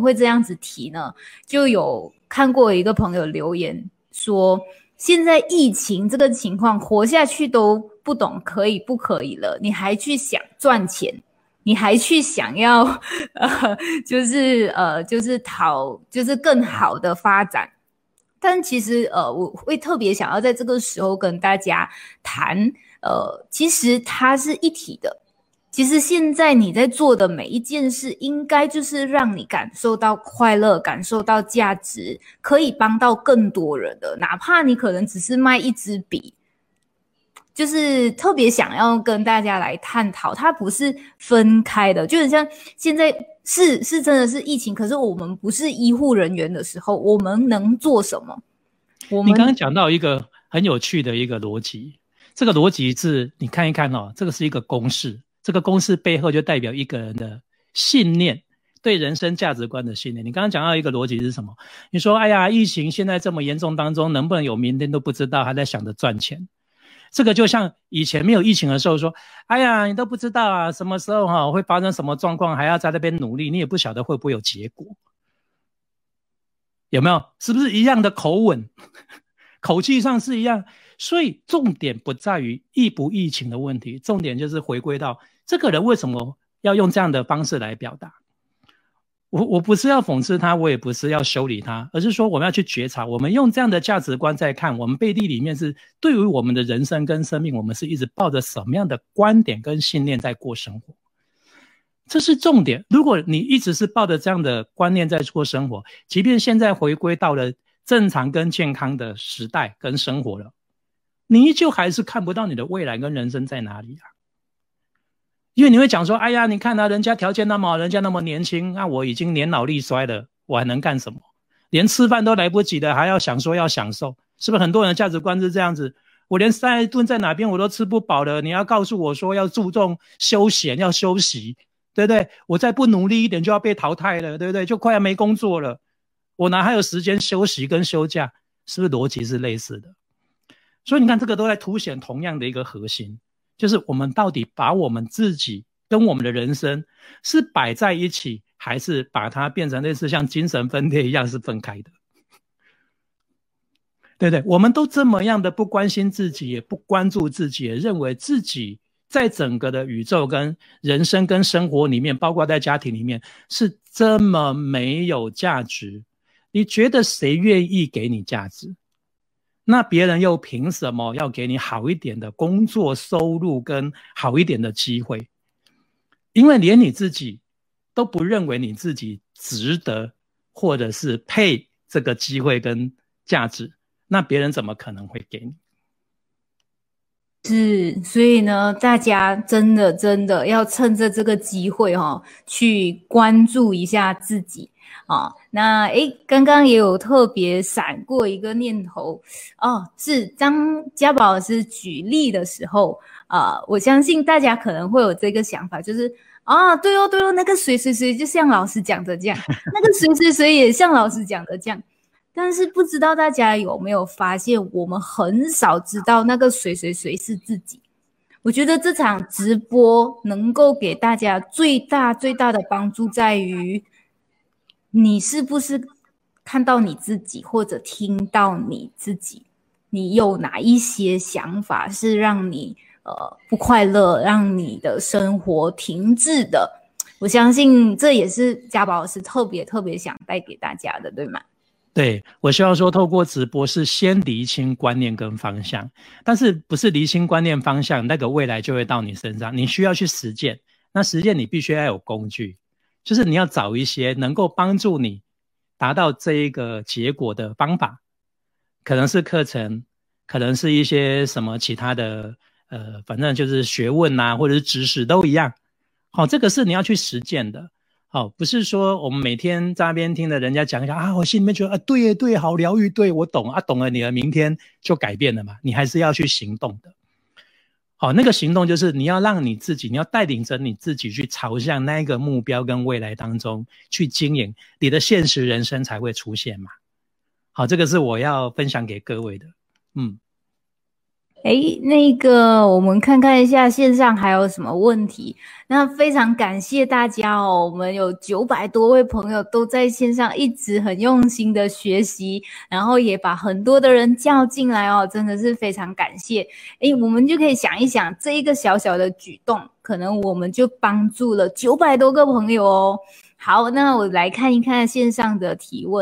会这样子提呢？就有看过一个朋友留言说，现在疫情这个情况，活下去都不懂可以不可以了，你还去想赚钱，你还去想要呃，就是呃，就是讨，就是更好的发展。但其实呃，我会特别想要在这个时候跟大家谈，呃，其实它是一体的。其实现在你在做的每一件事，应该就是让你感受到快乐，感受到价值，可以帮到更多人的。哪怕你可能只是卖一支笔，就是特别想要跟大家来探讨，它不是分开的。就很像现在是是真的是疫情，可是我们不是医护人员的时候，我们能做什么？我们刚刚讲到一个很有趣的一个逻辑，这个逻辑是你看一看哦，这个是一个公式。这个公式背后就代表一个人的信念，对人生价值观的信念。你刚刚讲到一个逻辑是什么？你说：“哎呀，疫情现在这么严重当中，能不能有明天都不知道，还在想着赚钱。”这个就像以前没有疫情的时候说：“哎呀，你都不知道啊，什么时候哈会发生什么状况，还要在那边努力，你也不晓得会不会有结果。”有没有？是不是一样的口吻？口气上是一样。所以重点不在于疫不疫情的问题，重点就是回归到。这个人为什么要用这样的方式来表达？我我不是要讽刺他，我也不是要修理他，而是说我们要去觉察，我们用这样的价值观在看，我们背地里面是对于我们的人生跟生命，我们是一直抱着什么样的观点跟信念在过生活？这是重点。如果你一直是抱着这样的观念在过生活，即便现在回归到了正常跟健康的时代跟生活了，你依旧还是看不到你的未来跟人生在哪里啊？因为你会讲说，哎呀，你看啊人家条件那么好，人家那么年轻，那我已经年老力衰了，我还能干什么？连吃饭都来不及的，还要想说要享受，是不是很多人的价值观是这样子？我连三顿在哪边我都吃不饱了，你要告诉我说要注重休闲，要休息，对不对？我再不努力一点就要被淘汰了，对不对？就快要没工作了，我哪还有时间休息跟休假？是不是逻辑是类似的？所以你看，这个都在凸显同样的一个核心。就是我们到底把我们自己跟我们的人生是摆在一起，还是把它变成类似像精神分裂一样是分开的？对不对？我们都这么样的不关心自己，也不关注自己，也认为自己在整个的宇宙跟人生跟生活里面，包括在家庭里面是这么没有价值。你觉得谁愿意给你价值？那别人又凭什么要给你好一点的工作收入跟好一点的机会？因为连你自己都不认为你自己值得，或者是配这个机会跟价值，那别人怎么可能会给你？是，所以呢，大家真的真的要趁着这个机会哈，去关注一下自己。啊，那诶，刚刚也有特别闪过一个念头哦，是张家宝老师举例的时候啊，我相信大家可能会有这个想法，就是啊，对哦对哦，那个谁谁谁就像老师讲的这样，那个谁谁谁也像老师讲的这样，但是不知道大家有没有发现，我们很少知道那个谁谁谁是自己。我觉得这场直播能够给大家最大最大的帮助在于。你是不是看到你自己，或者听到你自己？你有哪一些想法是让你呃不快乐，让你的生活停滞的？我相信这也是家宝老师特别特别想带给大家的，对吗？对我希望说，透过直播是先厘清观念跟方向，但是不是厘清观念方向，那个未来就会到你身上。你需要去实践，那实践你必须要有工具。就是你要找一些能够帮助你达到这一个结果的方法，可能是课程，可能是一些什么其他的，呃，反正就是学问呐，或者是知识都一样。好，这个是你要去实践的。好，不是说我们每天在那边听的人家讲一讲啊，我心里面觉得啊，对对，好疗愈，对我懂啊，懂了，你的明天就改变了嘛。你还是要去行动的。好，那个行动就是你要让你自己，你要带领着你自己去朝向那个目标跟未来当中去经营，你的现实人生才会出现嘛。好，这个是我要分享给各位的。嗯，哎，那个，我们看看一下线上还有什么问题。那非常感谢大家哦，我们有九百多位朋友都在线上一直很用心的学习，然后也把很多的人叫进来哦，真的是非常感谢。哎，我们就可以想一想，这一个小小的举动，可能我们就帮助了九百多个朋友哦。好，那我来看一看线上的提问。